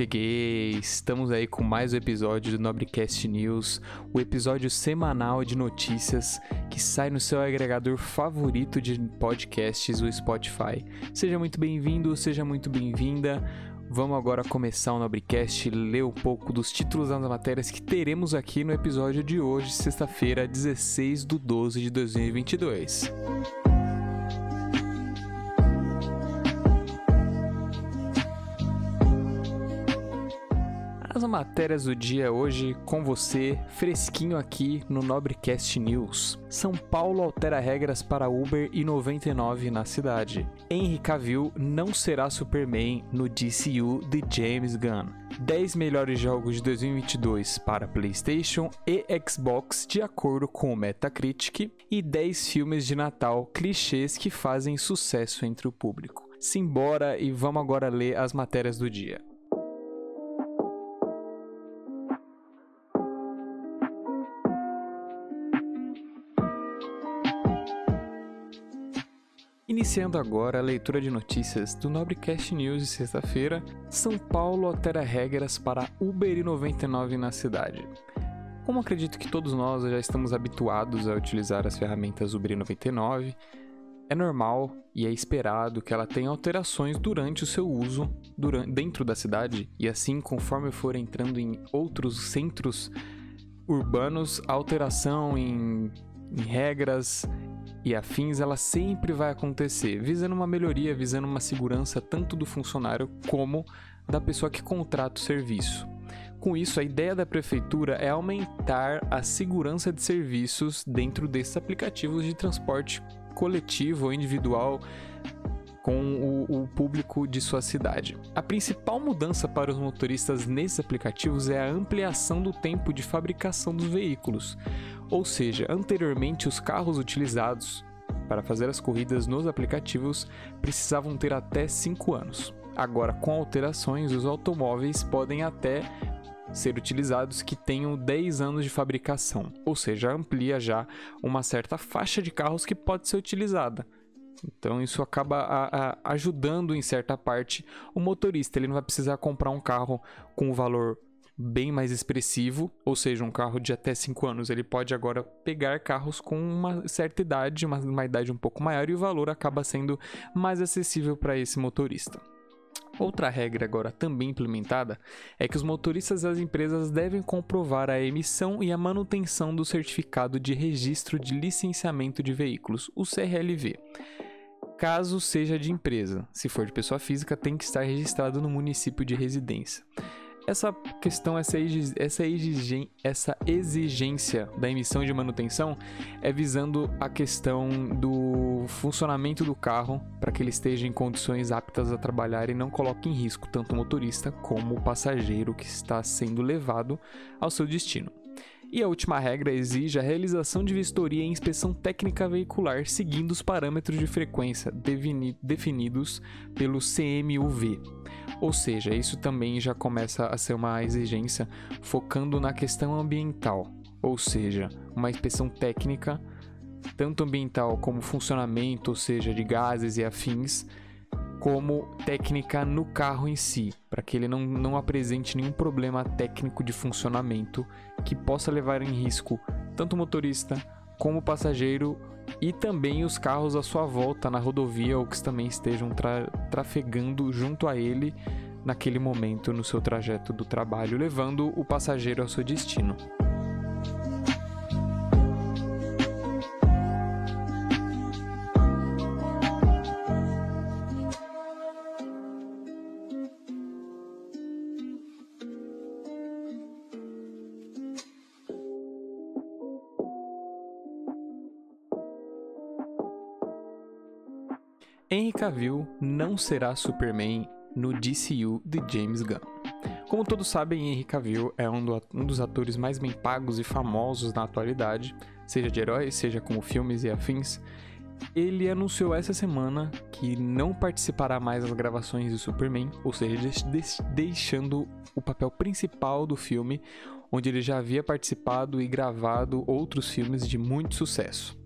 Cheguei! Estamos aí com mais um episódio do Nobrecast News, o episódio semanal de notícias que sai no seu agregador favorito de podcasts, o Spotify. Seja muito bem-vindo, seja muito bem-vinda. Vamos agora começar o Nobrecast, ler um pouco dos títulos das matérias que teremos aqui no episódio de hoje, sexta-feira, 16 de 12 de 2022. As matérias do dia hoje com você, fresquinho aqui no Nobrecast News. São Paulo altera regras para Uber e 99 na cidade. Henry Cavill não será Superman no DCU de James Gunn. 10 melhores jogos de 2022 para PlayStation e Xbox de acordo com o Metacritic e 10 filmes de Natal clichês que fazem sucesso entre o público. Simbora e vamos agora ler as matérias do dia. Iniciando agora a leitura de notícias do Nobrecast News de sexta-feira, São Paulo altera regras para Uber e 99 na cidade. Como acredito que todos nós já estamos habituados a utilizar as ferramentas Uber e 99, é normal e é esperado que ela tenha alterações durante o seu uso durante, dentro da cidade e assim conforme for entrando em outros centros urbanos, a alteração em, em regras e afins, ela sempre vai acontecer, visando uma melhoria, visando uma segurança tanto do funcionário como da pessoa que contrata o serviço. Com isso, a ideia da prefeitura é aumentar a segurança de serviços dentro desses aplicativos de transporte coletivo ou individual com o, o, público de sua cidade. A principal mudança para os motoristas nesses aplicativos é a ampliação do tempo de fabricação dos veículos. Ou seja, anteriormente os carros utilizados para fazer as corridas nos aplicativos precisavam ter até 5 anos. Agora, com alterações, os automóveis podem até ser utilizados que tenham 10 anos de fabricação, ou seja, amplia já uma certa faixa de carros que pode ser utilizada. Então isso acaba a, a, ajudando em certa parte o motorista. Ele não vai precisar comprar um carro com um valor bem mais expressivo, ou seja, um carro de até 5 anos. Ele pode agora pegar carros com uma certa idade, uma, uma idade um pouco maior, e o valor acaba sendo mais acessível para esse motorista. Outra regra agora também implementada é que os motoristas das empresas devem comprovar a emissão e a manutenção do certificado de registro de licenciamento de veículos, o CRLV caso seja de empresa. Se for de pessoa física, tem que estar registrado no município de residência. Essa questão, essa, exigen, essa exigência da emissão de manutenção é visando a questão do funcionamento do carro para que ele esteja em condições aptas a trabalhar e não coloque em risco tanto o motorista como o passageiro que está sendo levado ao seu destino. E a última regra exige a realização de vistoria e inspeção técnica veicular seguindo os parâmetros de frequência definidos pelo CMUV. Ou seja, isso também já começa a ser uma exigência focando na questão ambiental, ou seja, uma inspeção técnica, tanto ambiental como funcionamento, ou seja, de gases e afins, como técnica no carro em si, para que ele não, não apresente nenhum problema técnico de funcionamento que possa levar em risco tanto o motorista como o passageiro e também os carros à sua volta na rodovia ou que também estejam tra trafegando junto a ele naquele momento no seu trajeto do trabalho, levando o passageiro ao seu destino. Henry Cavill não será Superman no DCU de James Gunn. Como todos sabem, Henry Cavill é um, do, um, dos atores mais bem pagos e famosos na atualidade, seja de heróis, seja como filmes e afins. Ele anunciou essa semana que não participará mais das gravações de Superman, ou seja, deixando o papel principal do filme, onde ele já havia participado e gravado outros filmes de muito sucesso.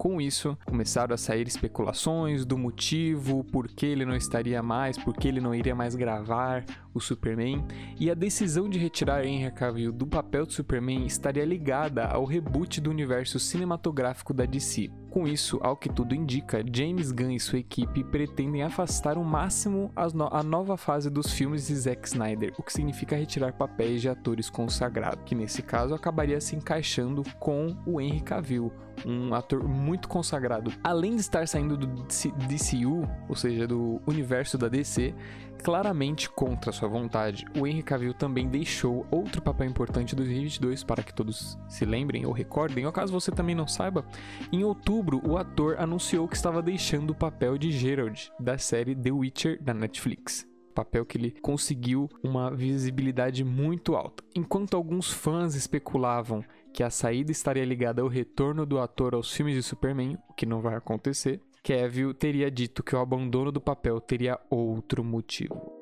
Com isso, começaram a sair especulações do motivo, por que ele não estaria mais, por que ele não iria mais gravar o Superman, e a decisão de retirar Henry Cavill do papel de Superman estaria ligada ao reboot do universo cinematográfico da DC. Com isso, ao que tudo indica, James Gunn e sua equipe pretendem afastar o máximo a nova fase dos filmes de Zack Snyder, o que significa retirar papéis de atores consagrados, que nesse caso acabaria se encaixando com o Henry Cavill, um ator muito consagrado. Além de estar saindo do DCU, ou seja, do universo da DC, claramente contra sua vontade, o Henry Cavill também deixou outro papel importante em 2022 para que todos se lembrem ou recordem, ou caso você também não saiba, em outubro o ator anunciou que estava deixando o papel de Gerald da série The Witcher da Netflix. Papel que ele conseguiu uma visibilidade muito alta. Enquanto alguns fãs especulavam que a saída estaria ligada ao retorno do ator aos filmes de Superman, o que não vai acontecer, Cavill teria dito que o abandono do papel teria outro motivo.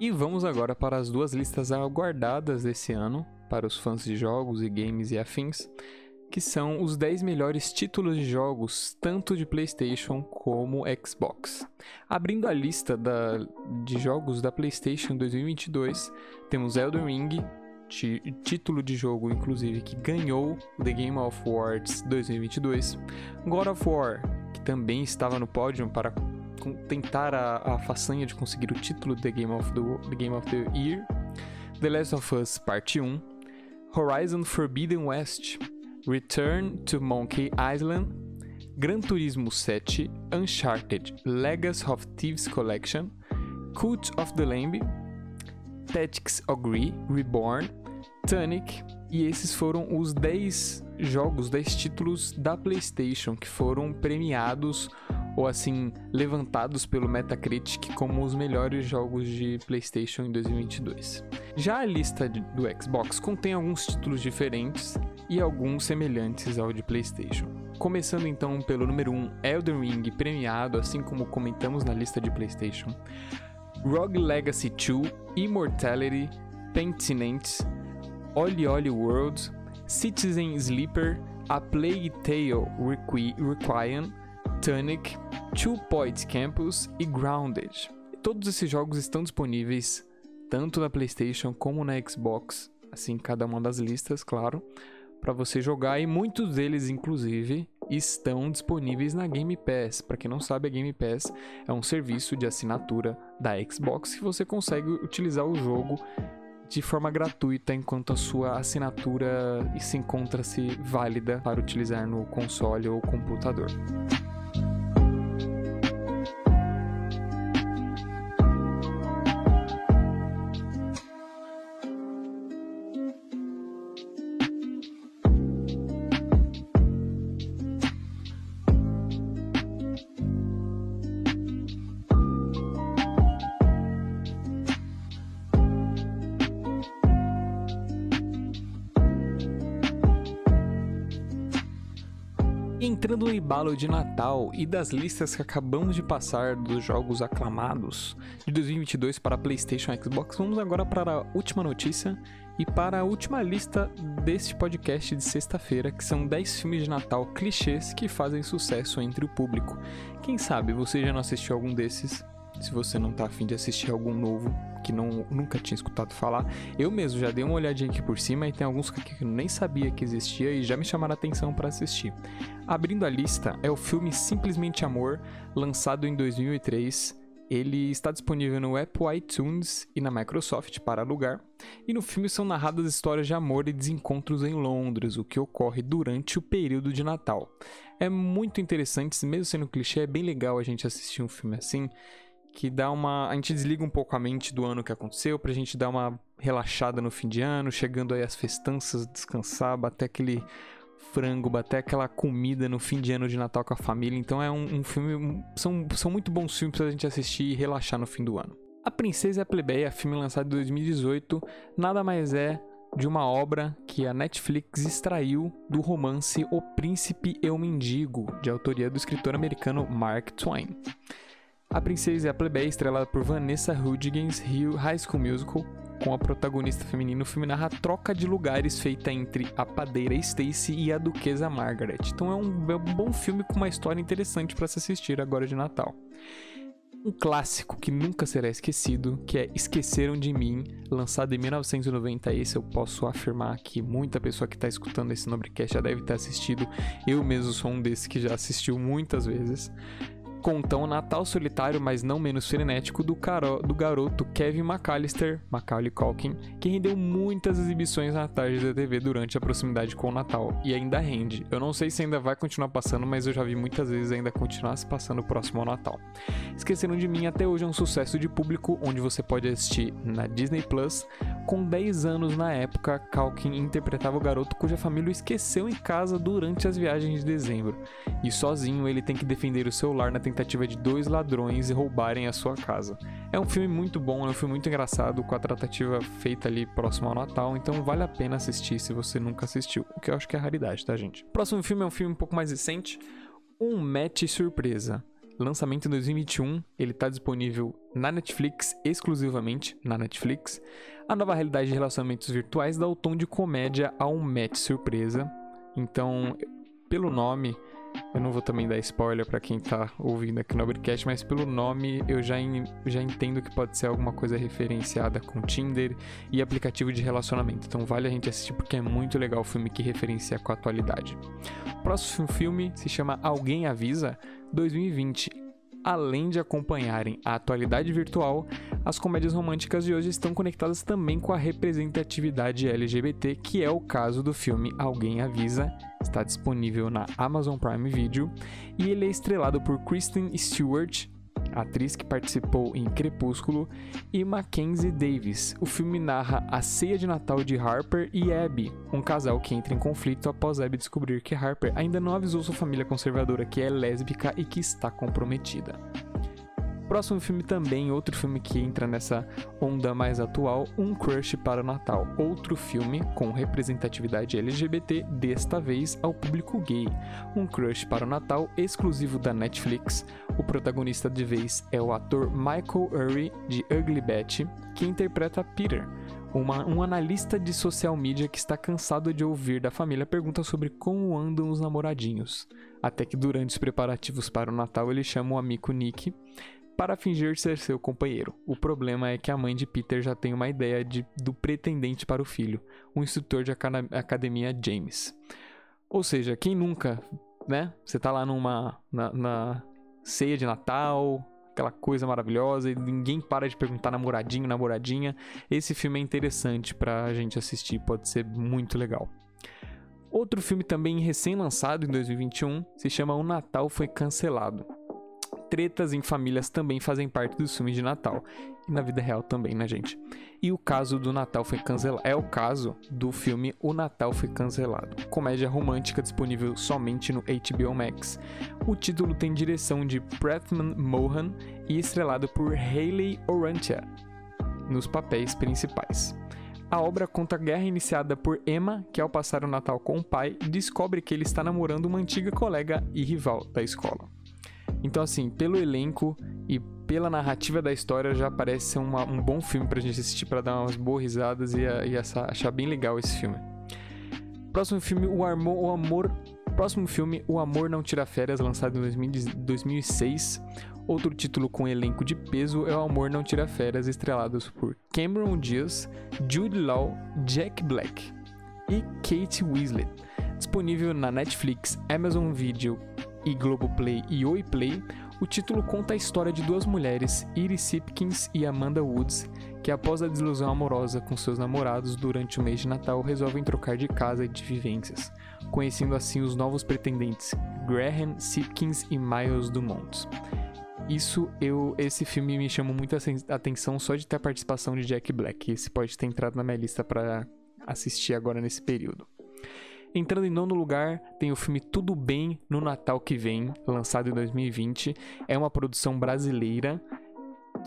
E vamos agora para as duas listas aguardadas desse ano para os fãs de jogos e games e afins, que são os 10 melhores títulos de jogos, tanto de PlayStation como Xbox. Abrindo a lista da, de jogos da PlayStation 2022, temos Elden Ring, título de jogo, inclusive, que ganhou The Game of Awards 2022, God of War, que também estava no pódio para tentar a, a façanha de conseguir o título The Game of the, the Game of the Year, The Last of Us Parte 1, Horizon Forbidden West, Return to Monkey Island, Gran Turismo 7, Uncharted Legacy of Thieves Collection, Cult of the Lamb, Tactics Agree Reborn, Tunic, e esses foram os 10 jogos, 10 títulos da PlayStation que foram premiados ou assim levantados pelo Metacritic como os melhores jogos de PlayStation em 2022. Já a lista do Xbox contém alguns títulos diferentes e alguns semelhantes ao de PlayStation. Começando então pelo número 1, Elden Ring, premiado, assim como comentamos na lista de PlayStation. Rogue Legacy 2, Immortality, Pentinent, Oli Oli World, Citizen Sleeper, A Plague Tale Requi Requiem, Tunic, Two Point Campus e Grounded. Todos esses jogos estão disponíveis tanto na PlayStation como na Xbox, assim cada uma das listas, claro para você jogar e muitos deles, inclusive, estão disponíveis na Game Pass. Para quem não sabe, a Game Pass é um serviço de assinatura da Xbox que você consegue utilizar o jogo de forma gratuita enquanto a sua assinatura se encontra-se válida para utilizar no console ou computador. Entrando no embalo de Natal e das listas que acabamos de passar dos jogos aclamados de 2022 para PlayStation e Xbox, vamos agora para a última notícia e para a última lista deste podcast de sexta-feira, que são 10 filmes de Natal clichês que fazem sucesso entre o público. Quem sabe você já não assistiu algum desses? Se você não tá afim de assistir algum novo, que não, nunca tinha escutado falar. Eu mesmo já dei uma olhadinha aqui por cima e tem alguns que eu nem sabia que existia e já me chamaram a atenção para assistir. Abrindo a lista é o filme Simplesmente Amor, lançado em 2003. Ele está disponível no Apple iTunes e na Microsoft para alugar. E no filme são narradas histórias de amor e desencontros em Londres, o que ocorre durante o período de Natal. É muito interessante, mesmo sendo clichê, é bem legal a gente assistir um filme assim que dá uma. A gente desliga um pouco a mente do ano que aconteceu pra gente dar uma relaxada no fim de ano, chegando aí as festanças, descansar, bater aquele frango, bater aquela comida no fim de ano de Natal com a família. Então é um, um filme. São, são muito bons filmes pra gente assistir e relaxar no fim do ano. A Princesa Plebeia, filme lançado em 2018, nada mais é de uma obra que a Netflix extraiu do romance O Príncipe e o Mendigo, de autoria do escritor americano Mark Twain. A Princesa e a Plebeia, estrelada por Vanessa Hudgens, High School Musical, com a protagonista feminina. O filme narra a troca de lugares feita entre a padeira Stacy e a duquesa Margaret. Então é um, é um bom filme com uma história interessante para se assistir agora de Natal. Um clássico que nunca será esquecido, que é Esqueceram de Mim, lançado em 1990. Esse eu posso afirmar que muita pessoa que está escutando esse Nobrecast já deve ter assistido. Eu mesmo sou um desses que já assistiu muitas vezes conta o Natal solitário, mas não menos frenético, do, caro, do garoto Kevin McAllister, Macaulay Culkin, que rendeu muitas exibições na tarde da TV durante a proximidade com o Natal, e ainda rende. Eu não sei se ainda vai continuar passando, mas eu já vi muitas vezes ainda continuar se passando próximo ao Natal. Esqueceram de Mim até hoje é um sucesso de público, onde você pode assistir na Disney Plus. Com 10 anos na época, Culkin interpretava o garoto cuja família o esqueceu em casa durante as viagens de dezembro, e sozinho ele tem que defender o seu lar na tentativa de dois ladrões roubarem a sua casa. É um filme muito bom, é um filme muito engraçado, com a tratativa feita ali próximo ao Natal, então vale a pena assistir se você nunca assistiu, o que eu acho que é raridade, tá, gente? Próximo filme é um filme um pouco mais recente, Um Match Surpresa. Lançamento em 2021, ele está disponível na Netflix, exclusivamente na Netflix. A nova realidade de relacionamentos virtuais dá o tom de comédia a um match surpresa. Então, pelo nome, eu não vou também dar spoiler para quem tá ouvindo aqui no Overcast, mas pelo nome eu já, já entendo que pode ser alguma coisa referenciada com Tinder e aplicativo de relacionamento. Então vale a gente assistir porque é muito legal o filme que referencia com a atualidade. O próximo filme se chama Alguém Avisa 2020 além de acompanharem a atualidade virtual, as comédias românticas de hoje estão conectadas também com a representatividade LGBT, que é o caso do filme Alguém Avisa, está disponível na Amazon Prime Video, e ele é estrelado por Kristen Stewart, atriz que participou em Crepúsculo, e Mackenzie Davis. O filme narra a ceia de Natal de Harper e Abby, um casal que entra em conflito após Abby descobrir que Harper ainda não avisou sua família conservadora que é lésbica e que está comprometida. Próximo filme também, outro filme que entra nessa onda mais atual, Um Crush para o Natal. Outro filme com representatividade LGBT, desta vez ao público gay. Um Crush para o Natal, exclusivo da Netflix. O protagonista de vez é o ator Michael Urie, de Ugly Betty, que interpreta Peter. Uma, um analista de social media que está cansado de ouvir da família pergunta sobre como andam os namoradinhos. Até que durante os preparativos para o Natal ele chama o amigo Nick para fingir ser seu companheiro. O problema é que a mãe de Peter já tem uma ideia de, do pretendente para o filho, o instrutor de academia James. Ou seja, quem nunca, né? Você tá lá numa na, na ceia de Natal, aquela coisa maravilhosa e ninguém para de perguntar namoradinho, namoradinha. Esse filme é interessante pra gente assistir, pode ser muito legal. Outro filme também recém-lançado em 2021 se chama O Natal Foi Cancelado tretas em famílias também fazem parte dos filmes de Natal. E na vida real também, né, gente? E o caso do Natal foi cancelado. É o caso do filme O Natal Foi Cancelado. Comédia romântica disponível somente no HBO Max. O título tem direção de Prathman Mohan e estrelado por Hayley Orantia nos papéis principais. A obra conta a guerra iniciada por Emma, que ao passar o Natal com o pai, descobre que ele está namorando uma antiga colega e rival da escola. Então, assim, pelo elenco e pela narrativa da história, já parece ser uma, um bom filme pra gente assistir para dar umas boas risadas e, e essa, achar bem legal esse filme. Próximo filme, O, Armo, o Amor. Próximo filme, O Amor Não Tira Férias, lançado em 2000, 2006. Outro título com elenco de peso é O Amor Não Tira Férias, estrelados por Cameron Diaz, Jude Law, Jack Black e Kate Weasley. Disponível na Netflix, Amazon Video, e Globoplay e Oi Play, o título conta a história de duas mulheres, Iris Sipkins e Amanda Woods, que após a desilusão amorosa com seus namorados durante o mês de Natal resolvem trocar de casa e de vivências, conhecendo assim os novos pretendentes, Graham Sipkins e Miles Dumont. Isso eu esse filme me chamou muita atenção só de ter a participação de Jack Black. Esse pode ter entrado na minha lista para assistir agora nesse período. Entrando em nono lugar, tem o filme Tudo Bem no Natal que Vem, lançado em 2020. É uma produção brasileira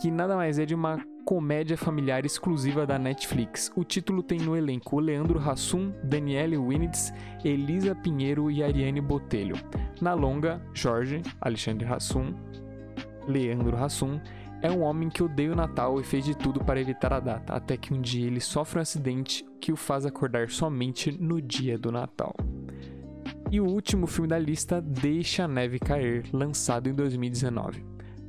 que nada mais é de uma comédia familiar exclusiva da Netflix. O título tem no elenco Leandro Hassum, Daniele Winitz, Elisa Pinheiro e Ariane Botelho. Na longa, Jorge, Alexandre Hassum, Leandro Hassum, é um homem que odeia o Natal e fez de tudo para evitar a data, até que um dia ele sofre um acidente que o faz acordar somente no dia do Natal. E o último filme da lista, Deixa a Neve Cair, lançado em 2019.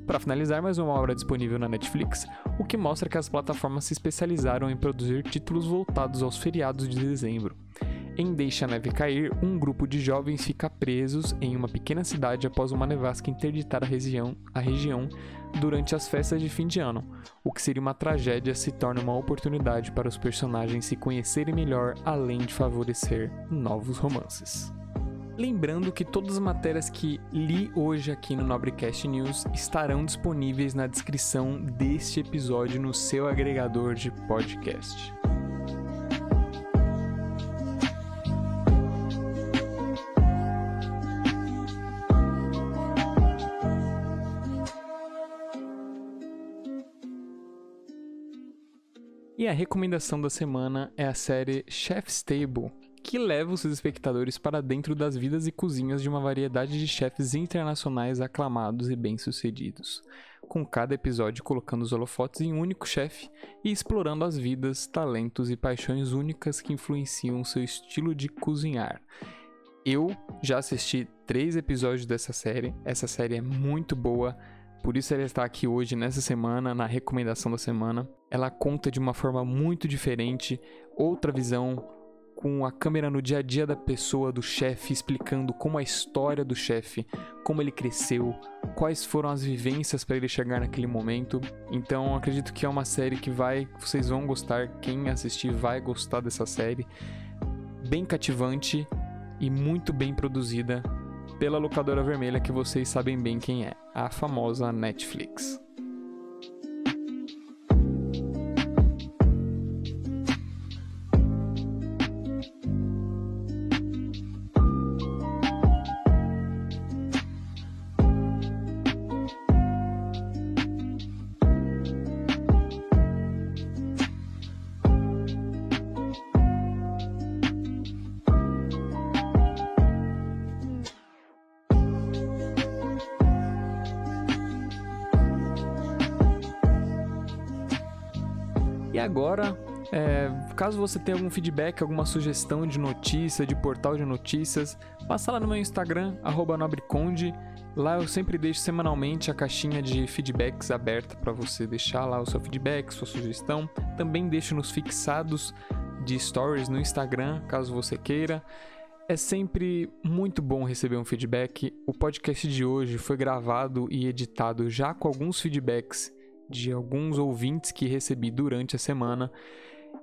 Para finalizar, mais uma obra disponível na Netflix, o que mostra que as plataformas se especializaram em produzir títulos voltados aos feriados de dezembro. Em Deixa a Neve Cair, um grupo de jovens fica presos em uma pequena cidade após uma nevasca interditar a região, a região durante as festas de fim de ano. O que seria uma tragédia se torna uma oportunidade para os personagens se conhecerem melhor, além de favorecer novos romances. Lembrando que todas as matérias que li hoje aqui no Nobrecast News estarão disponíveis na descrição deste episódio no seu agregador de podcast. E a recomendação da semana é a série Chef's Table, que leva os seus espectadores para dentro das vidas e cozinhas de uma variedade de chefes internacionais aclamados e bem-sucedidos, com cada episódio colocando os holofotes em um único chefe e explorando as vidas, talentos e paixões únicas que influenciam seu estilo de cozinhar. Eu já assisti três episódios dessa série, essa série é muito boa por isso ela está aqui hoje, nessa semana, na recomendação da semana. Ela conta de uma forma muito diferente, outra visão, com a câmera no dia a dia da pessoa, do chefe, explicando como a história do chefe, como ele cresceu, quais foram as vivências para ele chegar naquele momento. Então acredito que é uma série que vai, vocês vão gostar, quem assistir vai gostar dessa série. Bem cativante e muito bem produzida pela locadora vermelha que vocês sabem bem quem é, a famosa Netflix. E agora, é, caso você tenha algum feedback, alguma sugestão de notícia, de portal de notícias, passa lá no meu Instagram, nobreconde. Lá eu sempre deixo semanalmente a caixinha de feedbacks aberta para você deixar lá o seu feedback, sua sugestão. Também deixo nos fixados de stories no Instagram, caso você queira. É sempre muito bom receber um feedback. O podcast de hoje foi gravado e editado já com alguns feedbacks de alguns ouvintes que recebi durante a semana.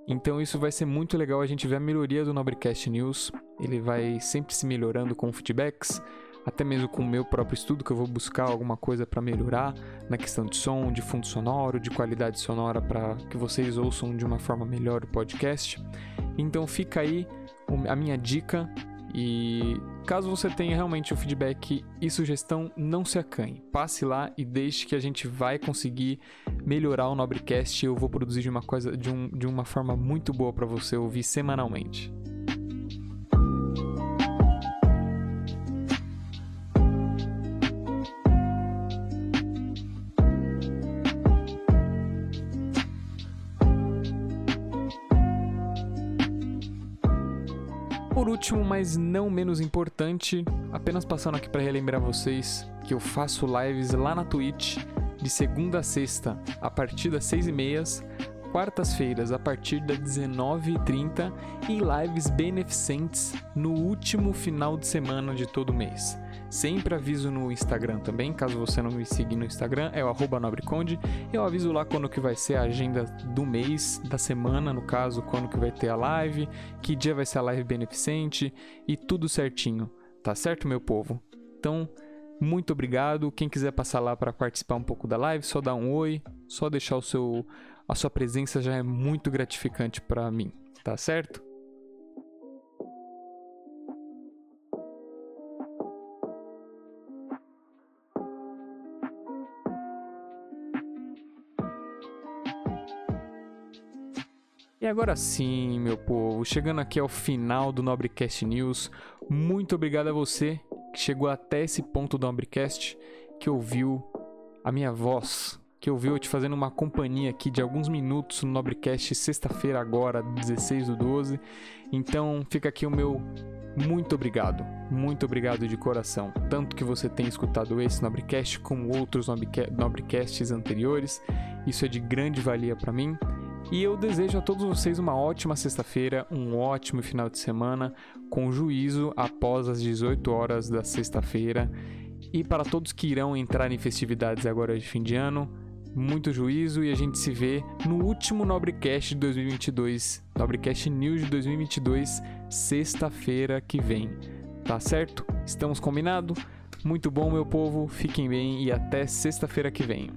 Então isso vai ser muito legal a gente ver a melhoria do Nobrecast News. Ele vai sempre se melhorando com feedbacks, até mesmo com o meu próprio estudo que eu vou buscar alguma coisa para melhorar na questão de som, de fundo sonoro, de qualidade sonora para que vocês ouçam de uma forma melhor o podcast. Então fica aí a minha dica e caso você tenha realmente o feedback e sugestão, não se acanhe. Passe lá e deixe que a gente vai conseguir melhorar o Nobrecast. Eu vou produzir de uma coisa de, um, de uma forma muito boa para você ouvir semanalmente. Último, mas não menos importante, apenas passando aqui para relembrar vocês que eu faço lives lá na Twitch de segunda a sexta, a partir das seis e meias, quartas-feiras a partir das 19h30 e lives beneficentes no último final de semana de todo mês. Sempre aviso no Instagram também, caso você não me seguir no Instagram, é o nobreconde. Eu aviso lá quando que vai ser a agenda do mês, da semana, no caso, quando que vai ter a live, que dia vai ser a live beneficente e tudo certinho. Tá certo, meu povo? Então, muito obrigado. Quem quiser passar lá para participar um pouco da live, só dá um oi, só deixar o seu a sua presença já é muito gratificante para mim, tá certo? Agora sim, meu povo, chegando aqui ao final do Nobrecast News, muito obrigado a você que chegou até esse ponto do Nobrecast, que ouviu a minha voz, que ouviu te fazendo uma companhia aqui de alguns minutos no Nobrecast sexta-feira agora, 16 do 12. Então fica aqui o meu muito obrigado, muito obrigado de coração. Tanto que você tem escutado esse Nobrecast como outros Nobrecasts anteriores. Isso é de grande valia para mim. E eu desejo a todos vocês uma ótima sexta-feira, um ótimo final de semana, com juízo após as 18 horas da sexta-feira. E para todos que irão entrar em festividades agora de fim de ano, muito juízo e a gente se vê no último Nobrecast de 2022, Nobrecast News de 2022, sexta-feira que vem. Tá certo? Estamos combinados? Muito bom, meu povo. Fiquem bem e até sexta-feira que vem.